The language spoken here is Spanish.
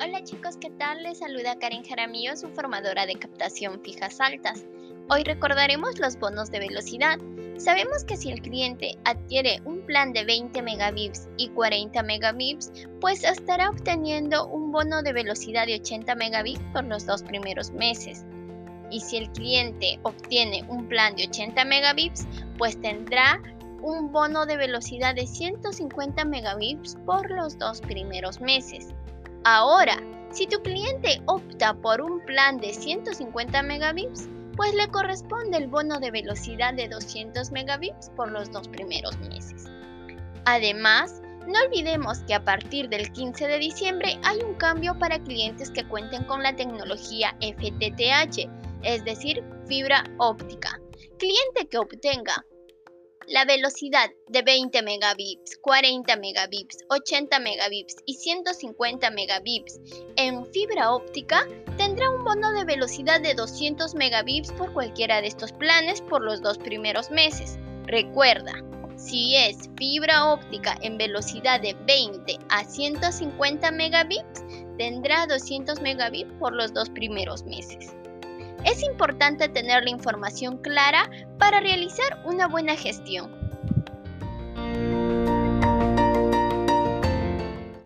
Hola chicos, ¿qué tal? Les saluda Karen Jaramillo, su formadora de captación fijas altas. Hoy recordaremos los bonos de velocidad. Sabemos que si el cliente adquiere un plan de 20 megabits y 40 megabits, pues estará obteniendo un bono de velocidad de 80 megabits por los dos primeros meses. Y si el cliente obtiene un plan de 80 megabits, pues tendrá un bono de velocidad de 150 megabits por los dos primeros meses. Ahora, si tu cliente opta por un plan de 150 megabits, pues le corresponde el bono de velocidad de 200 megabits por los dos primeros meses. Además, no olvidemos que a partir del 15 de diciembre hay un cambio para clientes que cuenten con la tecnología FTTH, es decir, fibra óptica. Cliente que obtenga la velocidad de 20 megabits, 40 megabits, 80 megabits y 150 megabits en fibra óptica tendrá un bono de velocidad de 200 megabits por cualquiera de estos planes por los dos primeros meses. Recuerda, si es fibra óptica en velocidad de 20 a 150 megabits, tendrá 200 megabits por los dos primeros meses. Es importante tener la información clara para realizar una buena gestión.